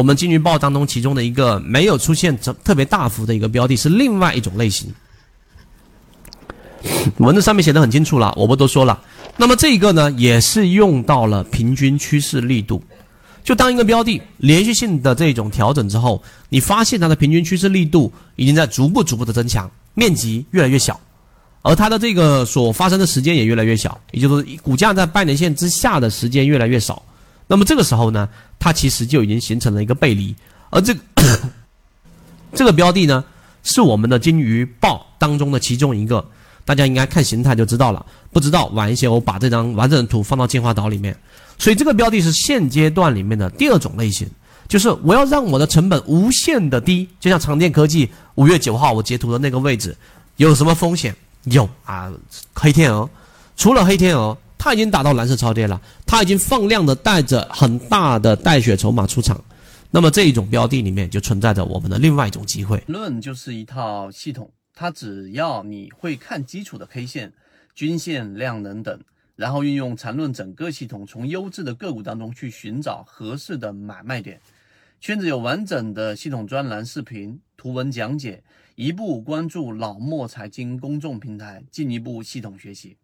我们金鱼报当中其中的一个没有出现特特别大幅的一个标的，是另外一种类型。文字上面写的很清楚了，我不多说了。那么这个呢，也是用到了平均趋势力度。就当一个标的连续性的这种调整之后，你发现它的平均趋势力度已经在逐步逐步的增强，面积越来越小，而它的这个所发生的时间也越来越小，也就是股价在半年线之下的时间越来越少。那么这个时候呢，它其实就已经形成了一个背离，而这 这个标的呢，是我们的金鱼报当中的其中一个。大家应该看形态就知道了，不知道晚一些我把这张完整的图放到进化岛里面。所以这个标的是现阶段里面的第二种类型，就是我要让我的成本无限的低，就像长电科技五月九号我截图的那个位置，有什么风险？有啊，黑天鹅，除了黑天鹅，它已经打到蓝色超跌了，它已经放量的带着很大的带血筹码出场，那么这一种标的里面就存在着我们的另外一种机会。论就是一套系统。它只要你会看基础的 K 线、均线、量能等，然后运用缠论整个系统，从优质的个股当中去寻找合适的买卖点。圈子有完整的系统专栏、视频、图文讲解，一步关注老莫财经公众平台，进一步系统学习。